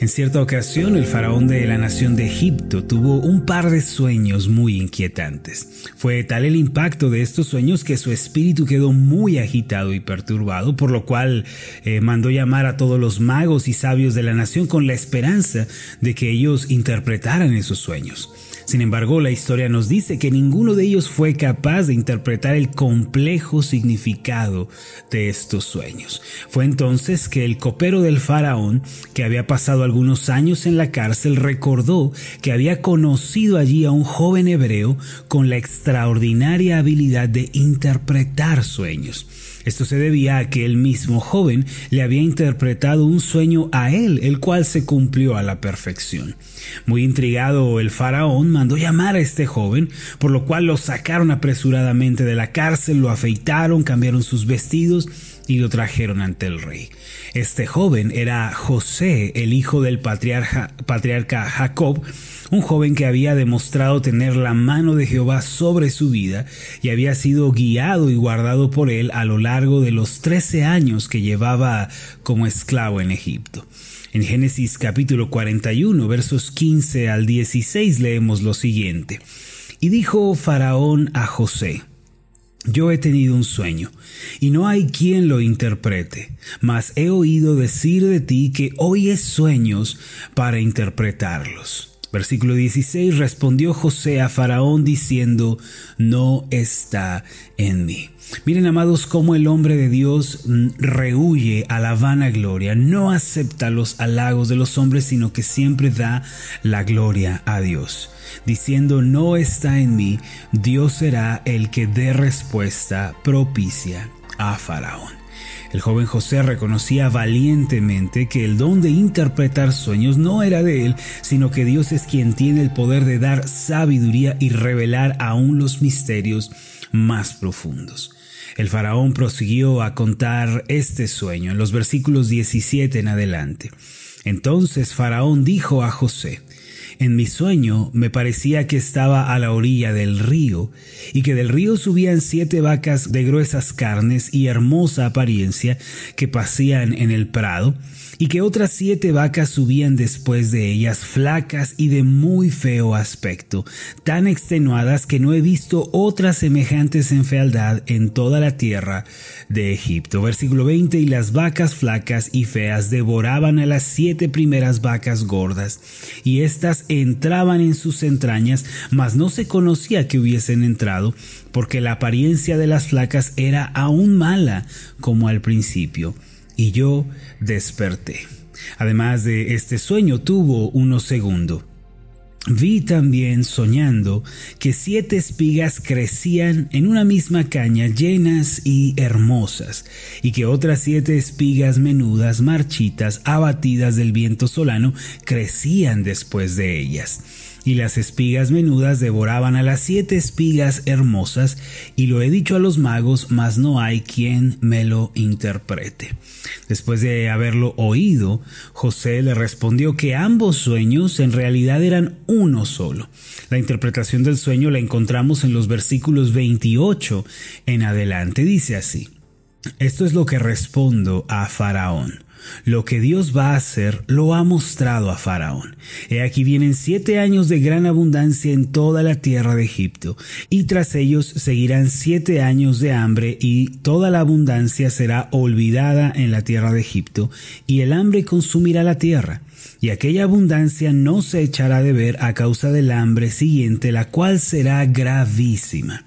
En cierta ocasión, el faraón de la nación de Egipto tuvo un par de sueños muy inquietantes. Fue tal el impacto de estos sueños que su espíritu quedó muy agitado y perturbado, por lo cual eh, mandó llamar a todos los magos y sabios de la nación con la esperanza de que ellos interpretaran esos sueños. Sin embargo, la historia nos dice que ninguno de ellos fue capaz de interpretar el complejo significado de estos sueños. Fue entonces que el copero del faraón, que había pasado algunos años en la cárcel, recordó que había conocido allí a un joven hebreo con la extraordinaria habilidad de interpretar sueños. Esto se debía a que el mismo joven le había interpretado un sueño a él, el cual se cumplió a la perfección. Muy intrigado, el faraón mandó llamar a este joven, por lo cual lo sacaron apresuradamente de la cárcel, lo afeitaron, cambiaron sus vestidos y lo trajeron ante el rey. Este joven era José, el hijo del patriarca, Jacob, un joven que había demostrado tener la mano de Jehová sobre su vida y había sido guiado y guardado por él a lo largo de los trece años que llevaba como esclavo en Egipto. En Génesis capítulo 41, versos 15 al 16 leemos lo siguiente. Y dijo Faraón a José, yo he tenido un sueño, y no hay quien lo interprete, mas he oído decir de ti que oyes sueños para interpretarlos. Versículo 16 respondió José a Faraón diciendo, no está en mí. Miren amados cómo el hombre de Dios rehuye a la vana gloria, no acepta los halagos de los hombres, sino que siempre da la gloria a Dios. Diciendo, no está en mí, Dios será el que dé respuesta propicia a Faraón. El joven José reconocía valientemente que el don de interpretar sueños no era de él, sino que Dios es quien tiene el poder de dar sabiduría y revelar aún los misterios más profundos. El faraón prosiguió a contar este sueño en los versículos 17 en adelante. Entonces Faraón dijo a José, en mi sueño me parecía que estaba a la orilla del río y que del río subían siete vacas de gruesas carnes y hermosa apariencia que pasían en el prado y que otras siete vacas subían después de ellas, flacas y de muy feo aspecto, tan extenuadas que no he visto otras semejantes en fealdad en toda la tierra de Egipto. Versículo 20, y las vacas flacas y feas devoraban a las siete primeras vacas gordas, y entraban en sus entrañas, mas no se conocía que hubiesen entrado, porque la apariencia de las flacas era aún mala como al principio y yo desperté. Además de este sueño tuvo uno segundo. Vi también soñando que siete espigas crecían en una misma caña llenas y hermosas, y que otras siete espigas menudas, marchitas, abatidas del viento solano, crecían después de ellas y las espigas menudas devoraban a las siete espigas hermosas, y lo he dicho a los magos, mas no hay quien me lo interprete. Después de haberlo oído, José le respondió que ambos sueños en realidad eran uno solo. La interpretación del sueño la encontramos en los versículos 28 en adelante. Dice así, esto es lo que respondo a Faraón. Lo que Dios va a hacer lo ha mostrado a Faraón. He aquí vienen siete años de gran abundancia en toda la tierra de Egipto, y tras ellos seguirán siete años de hambre, y toda la abundancia será olvidada en la tierra de Egipto, y el hambre consumirá la tierra y aquella abundancia no se echará de ver a causa del hambre siguiente, la cual será gravísima.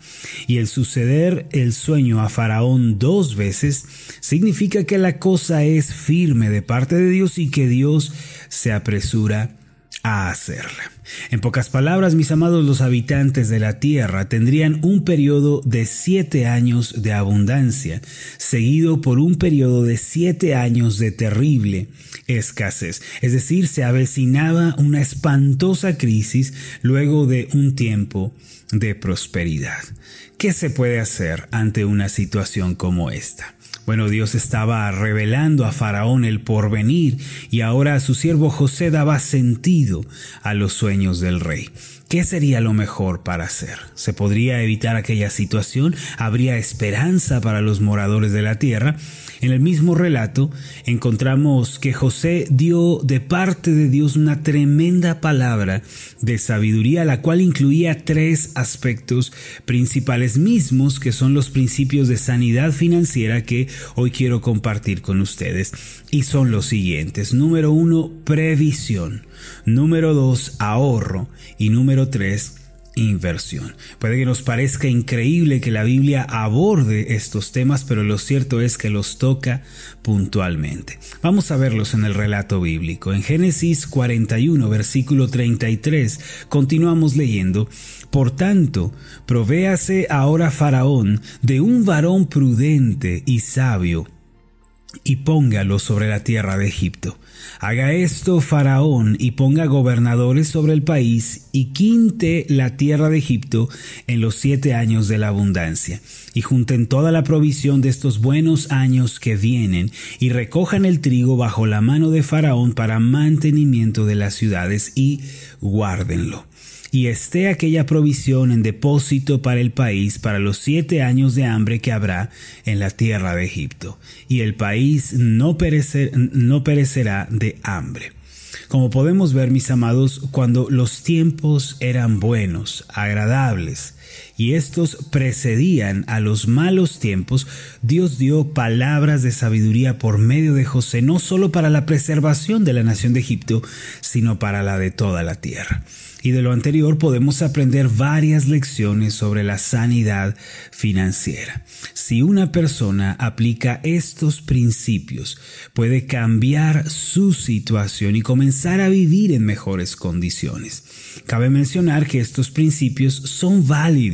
Y el suceder el sueño a Faraón dos veces significa que la cosa es firme de parte de Dios y que Dios se apresura a hacerla. En pocas palabras, mis amados, los habitantes de la tierra tendrían un periodo de siete años de abundancia, seguido por un periodo de siete años de terrible escasez. Es decir, se avecinaba una espantosa crisis luego de un tiempo de prosperidad. ¿Qué se puede hacer ante una situación como esta? Bueno, Dios estaba revelando a Faraón el porvenir y ahora a su siervo José daba sentido a los sueños del rey. ¿Qué sería lo mejor para hacer? ¿Se podría evitar aquella situación? ¿Habría esperanza para los moradores de la tierra? En el mismo relato encontramos que José dio de parte de Dios una tremenda palabra de sabiduría, la cual incluía tres aspectos principales mismos que son los principios de sanidad financiera que hoy quiero compartir con ustedes. Y son los siguientes. Número uno, previsión. Número dos, ahorro. Y número tres, inversión. Puede que nos parezca increíble que la Biblia aborde estos temas, pero lo cierto es que los toca puntualmente. Vamos a verlos en el relato bíblico. En Génesis 41, versículo 33, continuamos leyendo, Por tanto, provéase ahora Faraón de un varón prudente y sabio, y póngalo sobre la tierra de Egipto. Haga esto Faraón y ponga gobernadores sobre el país y quinte la tierra de Egipto en los siete años de la abundancia. Y junten toda la provisión de estos buenos años que vienen y recojan el trigo bajo la mano de Faraón para mantenimiento de las ciudades y guárdenlo y esté aquella provisión en depósito para el país para los siete años de hambre que habrá en la tierra de Egipto, y el país no, perecerá de hambre. Como podemos ver, mis amados, cuando los tiempos eran buenos, agradables, y estos precedían a los malos tiempos, Dios dio palabras de sabiduría por medio de José, no solo para la preservación de la nación de Egipto, sino para la de toda la tierra. Y de lo anterior podemos aprender varias lecciones sobre la sanidad financiera. Si una persona aplica estos principios, puede cambiar su situación y comenzar a vivir en mejores condiciones. Cabe mencionar que estos principios son válidos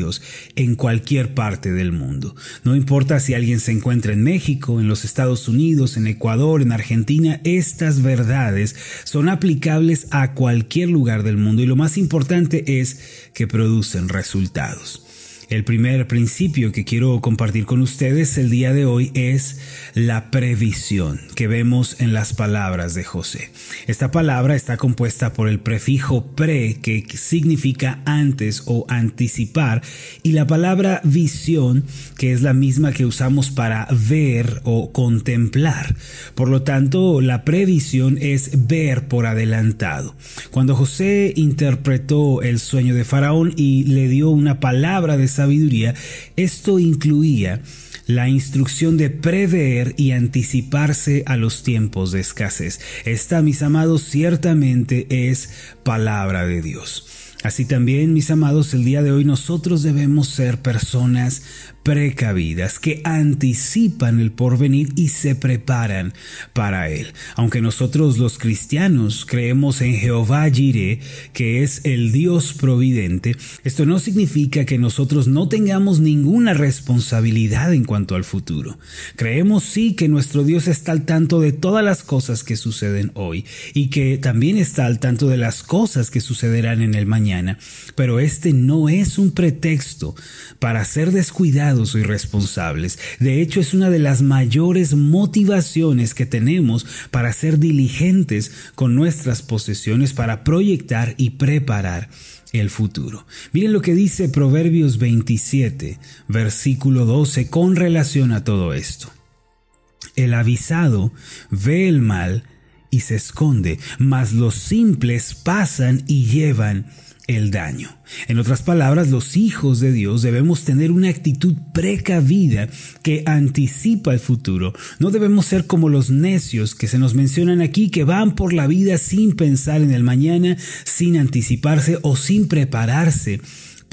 en cualquier parte del mundo. No importa si alguien se encuentra en México, en los Estados Unidos, en Ecuador, en Argentina, estas verdades son aplicables a cualquier lugar del mundo y lo más importante es que producen resultados. El primer principio que quiero compartir con ustedes el día de hoy es la previsión que vemos en las palabras de José. Esta palabra está compuesta por el prefijo pre que significa antes o anticipar y la palabra visión que es la misma que usamos para ver o contemplar. Por lo tanto, la previsión es ver por adelantado. Cuando José interpretó el sueño de Faraón y le dio una palabra de sabiduría, esto incluía la instrucción de prever y anticiparse a los tiempos de escasez. Esta, mis amados, ciertamente es palabra de Dios. Así también, mis amados, el día de hoy nosotros debemos ser personas precavidas que anticipan el porvenir y se preparan para él. Aunque nosotros los cristianos creemos en Jehová Jireh, que es el Dios providente, esto no significa que nosotros no tengamos ninguna responsabilidad en cuanto al futuro. Creemos sí que nuestro Dios está al tanto de todas las cosas que suceden hoy y que también está al tanto de las cosas que sucederán en el mañana pero este no es un pretexto para ser descuidados o irresponsables. De hecho, es una de las mayores motivaciones que tenemos para ser diligentes con nuestras posesiones, para proyectar y preparar el futuro. Miren lo que dice Proverbios 27, versículo 12, con relación a todo esto. El avisado ve el mal y se esconde, mas los simples pasan y llevan el daño. En otras palabras, los hijos de Dios debemos tener una actitud precavida que anticipa el futuro. No debemos ser como los necios que se nos mencionan aquí, que van por la vida sin pensar en el mañana, sin anticiparse o sin prepararse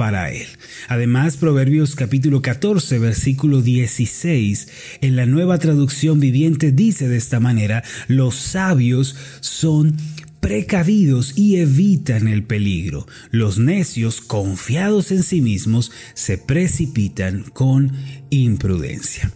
para él. Además, Proverbios capítulo 14, versículo 16, en la nueva traducción viviente dice de esta manera, los sabios son precavidos y evitan el peligro. Los necios, confiados en sí mismos, se precipitan con imprudencia.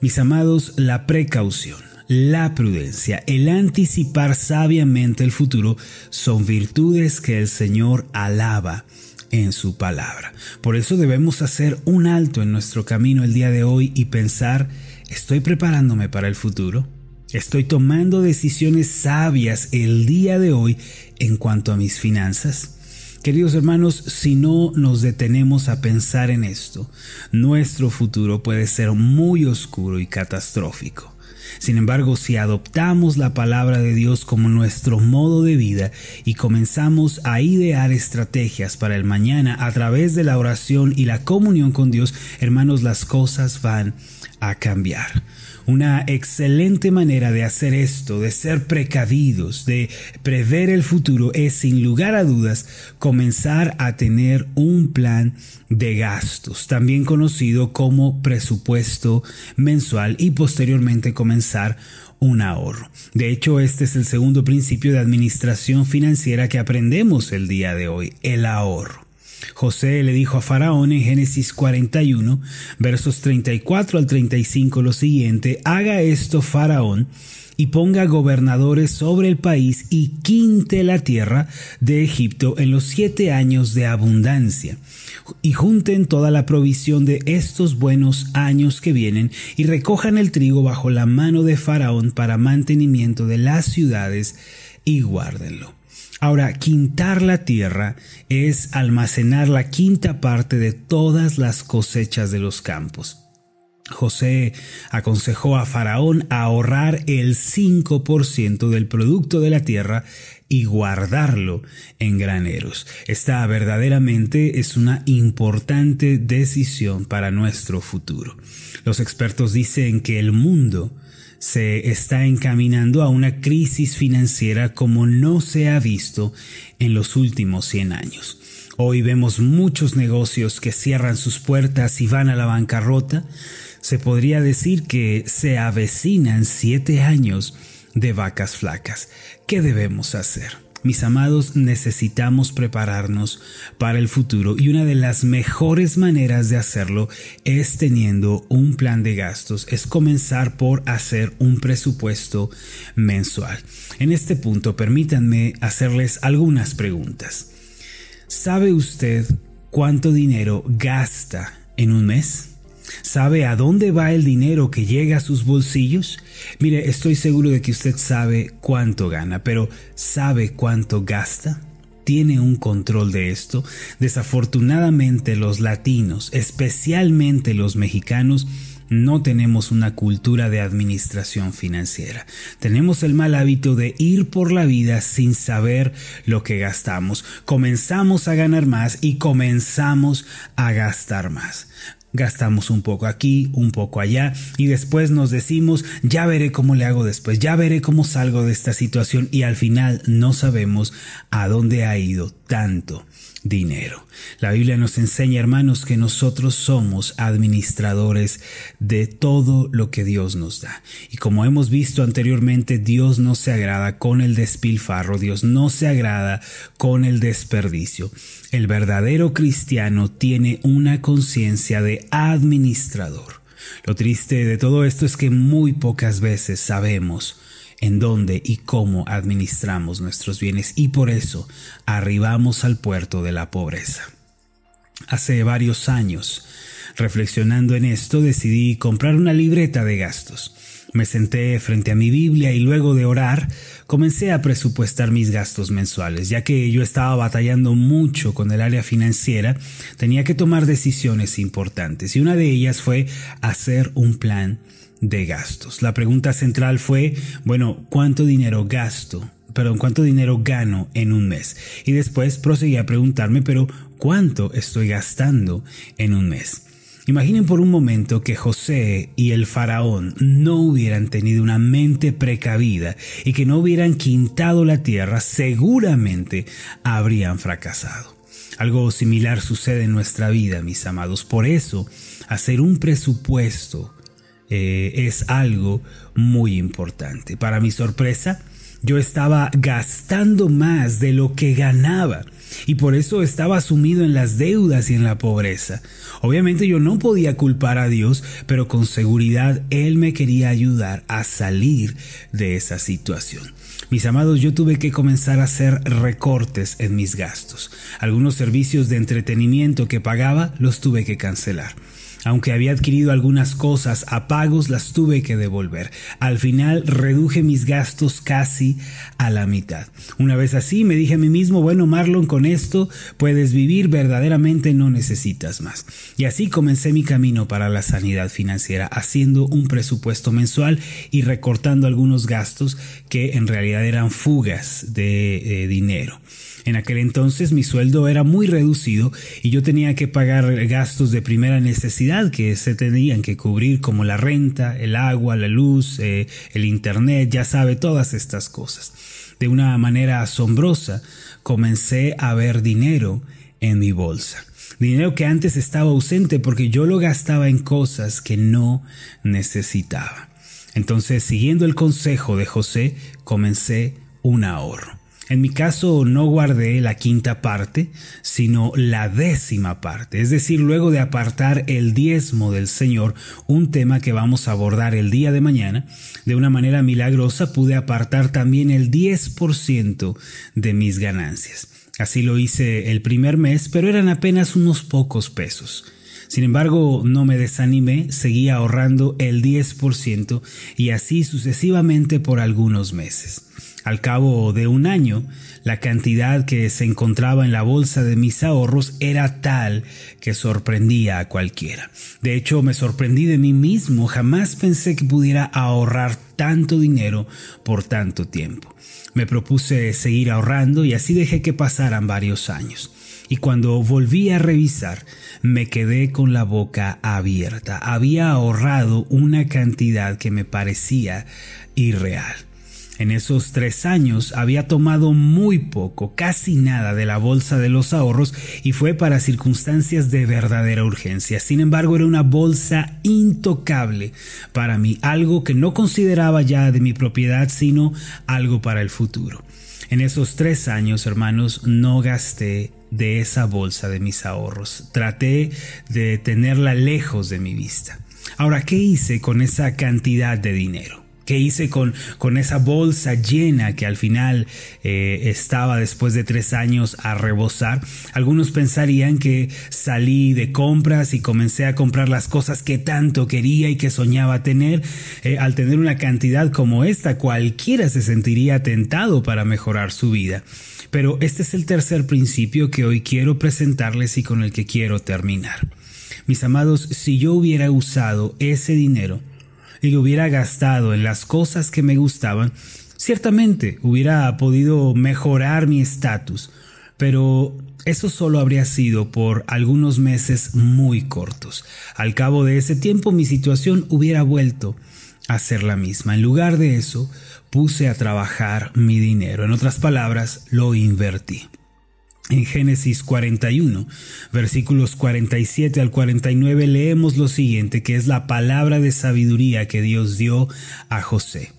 Mis amados, la precaución, la prudencia, el anticipar sabiamente el futuro son virtudes que el Señor alaba en su palabra. Por eso debemos hacer un alto en nuestro camino el día de hoy y pensar, ¿estoy preparándome para el futuro? Estoy tomando decisiones sabias el día de hoy en cuanto a mis finanzas. Queridos hermanos, si no nos detenemos a pensar en esto, nuestro futuro puede ser muy oscuro y catastrófico. Sin embargo, si adoptamos la palabra de Dios como nuestro modo de vida y comenzamos a idear estrategias para el mañana a través de la oración y la comunión con Dios, hermanos, las cosas van a cambiar. Una excelente manera de hacer esto, de ser precavidos, de prever el futuro, es sin lugar a dudas comenzar a tener un plan de gastos, también conocido como presupuesto mensual y posteriormente comenzar un ahorro. De hecho, este es el segundo principio de administración financiera que aprendemos el día de hoy, el ahorro. José le dijo a Faraón en Génesis 41, versos 34 al 35 lo siguiente, haga esto Faraón y ponga gobernadores sobre el país y quinte la tierra de Egipto en los siete años de abundancia. Y junten toda la provisión de estos buenos años que vienen y recojan el trigo bajo la mano de Faraón para mantenimiento de las ciudades y guárdenlo. Ahora, quintar la tierra es almacenar la quinta parte de todas las cosechas de los campos. José aconsejó a Faraón ahorrar el 5% del producto de la tierra y guardarlo en graneros. Esta verdaderamente es una importante decisión para nuestro futuro. Los expertos dicen que el mundo se está encaminando a una crisis financiera como no se ha visto en los últimos 100 años. Hoy vemos muchos negocios que cierran sus puertas y van a la bancarrota. Se podría decir que se avecinan siete años de vacas flacas. ¿Qué debemos hacer? Mis amados, necesitamos prepararnos para el futuro y una de las mejores maneras de hacerlo es teniendo un plan de gastos, es comenzar por hacer un presupuesto mensual. En este punto, permítanme hacerles algunas preguntas. ¿Sabe usted cuánto dinero gasta en un mes? ¿Sabe a dónde va el dinero que llega a sus bolsillos? Mire, estoy seguro de que usted sabe cuánto gana, pero ¿sabe cuánto gasta? ¿Tiene un control de esto? Desafortunadamente los latinos, especialmente los mexicanos, no tenemos una cultura de administración financiera. Tenemos el mal hábito de ir por la vida sin saber lo que gastamos. Comenzamos a ganar más y comenzamos a gastar más gastamos un poco aquí, un poco allá y después nos decimos ya veré cómo le hago después, ya veré cómo salgo de esta situación y al final no sabemos a dónde ha ido tanto dinero. La Biblia nos enseña, hermanos, que nosotros somos administradores de todo lo que Dios nos da. Y como hemos visto anteriormente, Dios no se agrada con el despilfarro, Dios no se agrada con el desperdicio. El verdadero cristiano tiene una conciencia de administrador. Lo triste de todo esto es que muy pocas veces sabemos en dónde y cómo administramos nuestros bienes y por eso arribamos al puerto de la pobreza. Hace varios años, reflexionando en esto, decidí comprar una libreta de gastos. Me senté frente a mi Biblia y luego de orar comencé a presupuestar mis gastos mensuales, ya que yo estaba batallando mucho con el área financiera, tenía que tomar decisiones importantes y una de ellas fue hacer un plan de gastos. La pregunta central fue, bueno, ¿cuánto dinero gasto? Perdón, ¿cuánto dinero gano en un mes? Y después proseguí a preguntarme, pero ¿cuánto estoy gastando en un mes? Imaginen por un momento que José y el faraón no hubieran tenido una mente precavida y que no hubieran quintado la tierra, seguramente habrían fracasado. Algo similar sucede en nuestra vida, mis amados. Por eso, hacer un presupuesto eh, es algo muy importante. Para mi sorpresa, yo estaba gastando más de lo que ganaba y por eso estaba sumido en las deudas y en la pobreza. Obviamente yo no podía culpar a Dios, pero con seguridad Él me quería ayudar a salir de esa situación. Mis amados, yo tuve que comenzar a hacer recortes en mis gastos. Algunos servicios de entretenimiento que pagaba los tuve que cancelar. Aunque había adquirido algunas cosas a pagos, las tuve que devolver. Al final reduje mis gastos casi a la mitad. Una vez así me dije a mí mismo, bueno Marlon, con esto puedes vivir, verdaderamente no necesitas más. Y así comencé mi camino para la sanidad financiera, haciendo un presupuesto mensual y recortando algunos gastos que en realidad eran fugas de eh, dinero. En aquel entonces mi sueldo era muy reducido y yo tenía que pagar gastos de primera necesidad que se tenían que cubrir como la renta, el agua, la luz, eh, el internet, ya sabe, todas estas cosas. De una manera asombrosa comencé a ver dinero en mi bolsa. Dinero que antes estaba ausente porque yo lo gastaba en cosas que no necesitaba. Entonces, siguiendo el consejo de José, comencé un ahorro. En mi caso no guardé la quinta parte, sino la décima parte, es decir, luego de apartar el diezmo del Señor, un tema que vamos a abordar el día de mañana, de una manera milagrosa pude apartar también el 10% de mis ganancias. Así lo hice el primer mes, pero eran apenas unos pocos pesos. Sin embargo, no me desanimé, seguí ahorrando el 10% y así sucesivamente por algunos meses. Al cabo de un año, la cantidad que se encontraba en la bolsa de mis ahorros era tal que sorprendía a cualquiera. De hecho, me sorprendí de mí mismo, jamás pensé que pudiera ahorrar tanto dinero por tanto tiempo. Me propuse seguir ahorrando y así dejé que pasaran varios años. Y cuando volví a revisar, me quedé con la boca abierta. Había ahorrado una cantidad que me parecía irreal. En esos tres años había tomado muy poco, casi nada de la bolsa de los ahorros y fue para circunstancias de verdadera urgencia. Sin embargo, era una bolsa intocable para mí, algo que no consideraba ya de mi propiedad, sino algo para el futuro. En esos tres años, hermanos, no gasté de esa bolsa de mis ahorros. Traté de tenerla lejos de mi vista. Ahora, ¿qué hice con esa cantidad de dinero? ¿Qué hice con, con esa bolsa llena que al final eh, estaba después de tres años a rebosar? Algunos pensarían que salí de compras y comencé a comprar las cosas que tanto quería y que soñaba tener. Eh, al tener una cantidad como esta, cualquiera se sentiría tentado para mejorar su vida. Pero este es el tercer principio que hoy quiero presentarles y con el que quiero terminar. Mis amados, si yo hubiera usado ese dinero, y lo hubiera gastado en las cosas que me gustaban, ciertamente hubiera podido mejorar mi estatus, pero eso solo habría sido por algunos meses muy cortos. Al cabo de ese tiempo mi situación hubiera vuelto a ser la misma. En lugar de eso, puse a trabajar mi dinero. En otras palabras, lo invertí. En Génesis 41, versículos 47 al 49 leemos lo siguiente, que es la palabra de sabiduría que Dios dio a José.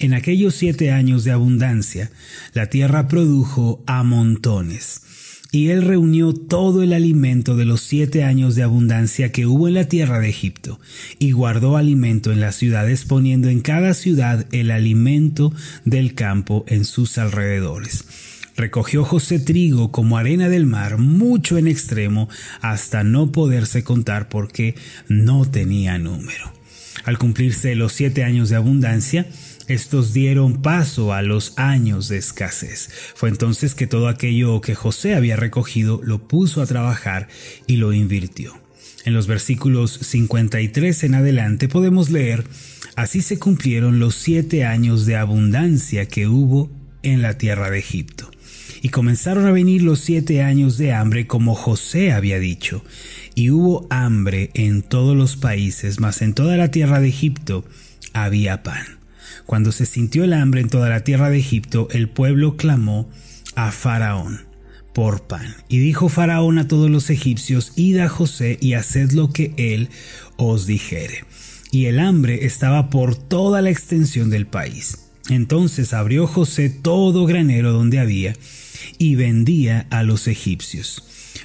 En aquellos siete años de abundancia, la tierra produjo a montones, y él reunió todo el alimento de los siete años de abundancia que hubo en la tierra de Egipto, y guardó alimento en las ciudades, poniendo en cada ciudad el alimento del campo en sus alrededores Recogió José trigo como arena del mar, mucho en extremo, hasta no poderse contar porque no tenía número. Al cumplirse los siete años de abundancia, estos dieron paso a los años de escasez. Fue entonces que todo aquello que José había recogido lo puso a trabajar y lo invirtió. En los versículos 53 en adelante podemos leer, Así se cumplieron los siete años de abundancia que hubo en la tierra de Egipto. Y comenzaron a venir los siete años de hambre como José había dicho, y hubo hambre en todos los países, mas en toda la tierra de Egipto había pan. Cuando se sintió el hambre en toda la tierra de Egipto, el pueblo clamó a Faraón por pan. Y dijo Faraón a todos los egipcios, id a José y haced lo que él os dijere. Y el hambre estaba por toda la extensión del país. Entonces abrió José todo granero donde había, y vendía a los egipcios,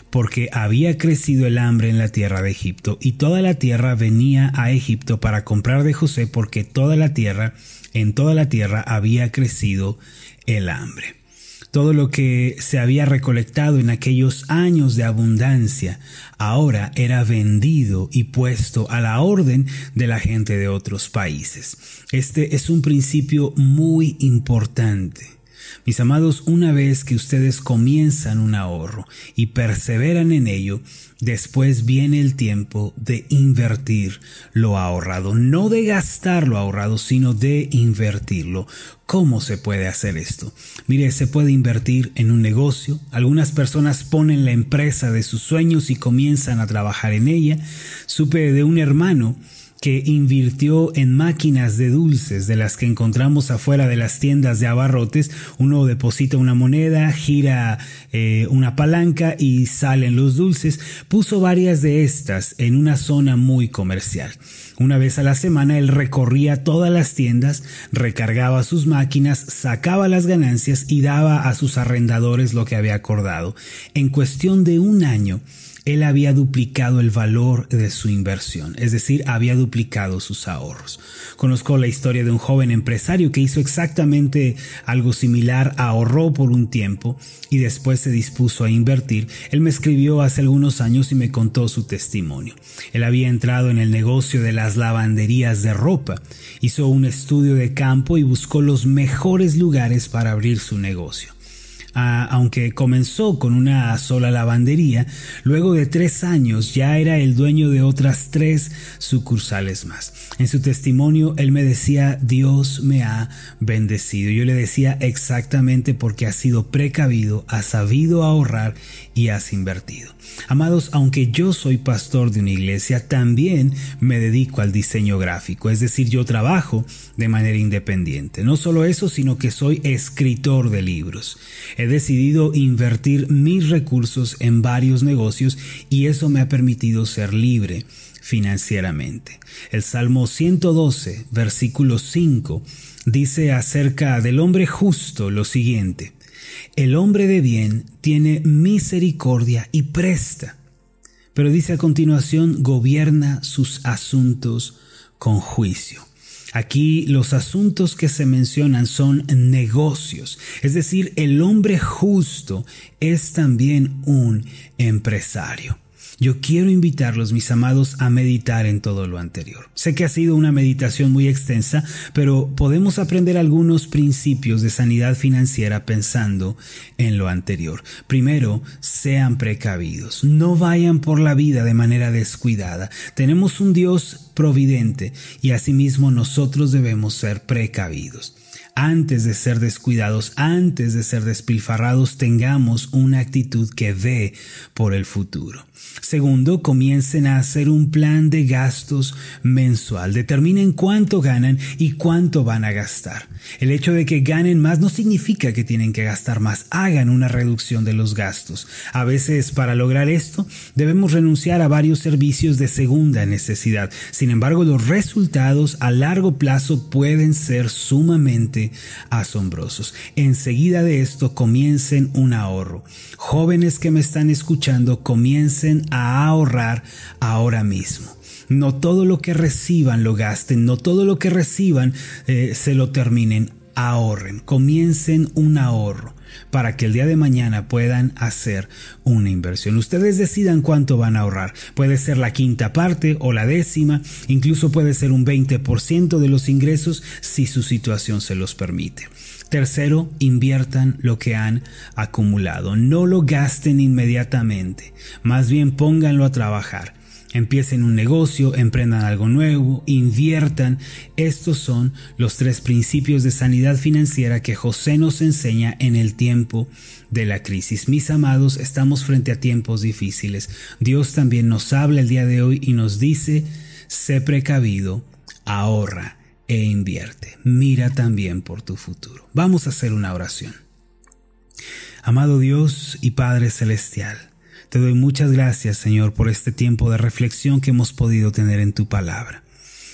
porque había crecido el hambre en la tierra de Egipto, y toda la tierra venía a Egipto para comprar de José, porque toda la tierra, en toda la tierra había crecido el hambre. Todo lo que se había recolectado en aquellos años de abundancia ahora era vendido y puesto a la orden de la gente de otros países. Este es un principio muy importante. Mis amados, una vez que ustedes comienzan un ahorro y perseveran en ello, después viene el tiempo de invertir lo ahorrado, no de gastar lo ahorrado, sino de invertirlo. ¿Cómo se puede hacer esto? Mire, se puede invertir en un negocio. Algunas personas ponen la empresa de sus sueños y comienzan a trabajar en ella. Supe de un hermano que invirtió en máquinas de dulces de las que encontramos afuera de las tiendas de abarrotes. Uno deposita una moneda, gira eh, una palanca y salen los dulces. Puso varias de estas en una zona muy comercial. Una vez a la semana él recorría todas las tiendas, recargaba sus máquinas, sacaba las ganancias y daba a sus arrendadores lo que había acordado. En cuestión de un año, él había duplicado el valor de su inversión, es decir, había duplicado sus ahorros. Conozco la historia de un joven empresario que hizo exactamente algo similar, ahorró por un tiempo y después se dispuso a invertir. Él me escribió hace algunos años y me contó su testimonio. Él había entrado en el negocio de las lavanderías de ropa, hizo un estudio de campo y buscó los mejores lugares para abrir su negocio aunque comenzó con una sola lavandería, luego de tres años ya era el dueño de otras tres sucursales más. En su testimonio él me decía, Dios me ha bendecido. Yo le decía exactamente porque has sido precavido, has sabido ahorrar y has invertido. Amados, aunque yo soy pastor de una iglesia, también me dedico al diseño gráfico, es decir, yo trabajo de manera independiente. No solo eso, sino que soy escritor de libros. He decidido invertir mis recursos en varios negocios y eso me ha permitido ser libre financieramente. El Salmo 112, versículo 5, dice acerca del hombre justo lo siguiente. El hombre de bien tiene misericordia y presta. Pero dice a continuación, gobierna sus asuntos con juicio. Aquí los asuntos que se mencionan son negocios, es decir, el hombre justo es también un empresario. Yo quiero invitarlos, mis amados, a meditar en todo lo anterior. Sé que ha sido una meditación muy extensa, pero podemos aprender algunos principios de sanidad financiera pensando en lo anterior. Primero, sean precavidos. No vayan por la vida de manera descuidada. Tenemos un Dios providente y asimismo nosotros debemos ser precavidos antes de ser descuidados, antes de ser despilfarrados, tengamos una actitud que ve por el futuro. Segundo, comiencen a hacer un plan de gastos mensual. Determinen cuánto ganan y cuánto van a gastar. El hecho de que ganen más no significa que tienen que gastar más. Hagan una reducción de los gastos. A veces, para lograr esto, debemos renunciar a varios servicios de segunda necesidad. Sin embargo, los resultados a largo plazo pueden ser sumamente asombrosos. Enseguida de esto, comiencen un ahorro. Jóvenes que me están escuchando, comiencen a ahorrar ahora mismo. No todo lo que reciban lo gasten, no todo lo que reciban eh, se lo terminen. Ahorren, comiencen un ahorro para que el día de mañana puedan hacer una inversión. Ustedes decidan cuánto van a ahorrar. Puede ser la quinta parte o la décima, incluso puede ser un 20% de los ingresos si su situación se los permite. Tercero, inviertan lo que han acumulado. No lo gasten inmediatamente. Más bien pónganlo a trabajar. Empiecen un negocio, emprendan algo nuevo, inviertan. Estos son los tres principios de sanidad financiera que José nos enseña en el tiempo de la crisis. Mis amados, estamos frente a tiempos difíciles. Dios también nos habla el día de hoy y nos dice, sé precavido, ahorra e invierte. Mira también por tu futuro. Vamos a hacer una oración. Amado Dios y Padre Celestial, te doy muchas gracias, Señor, por este tiempo de reflexión que hemos podido tener en tu palabra.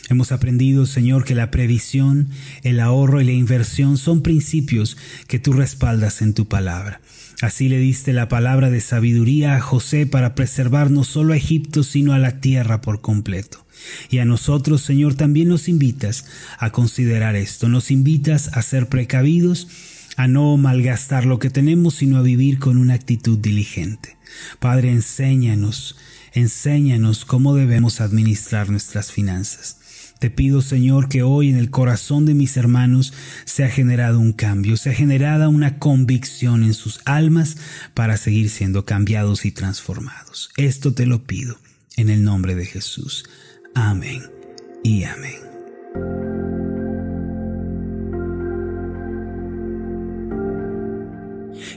Hemos aprendido, Señor, que la previsión, el ahorro y la inversión son principios que tú respaldas en tu palabra. Así le diste la palabra de sabiduría a José para preservar no solo a Egipto, sino a la tierra por completo. Y a nosotros, Señor, también nos invitas a considerar esto, nos invitas a ser precavidos, a no malgastar lo que tenemos, sino a vivir con una actitud diligente. Padre, enséñanos, enséñanos cómo debemos administrar nuestras finanzas. Te pido, Señor, que hoy en el corazón de mis hermanos se ha generado un cambio, se ha generado una convicción en sus almas para seguir siendo cambiados y transformados. Esto te lo pido en el nombre de Jesús. Amén y amén.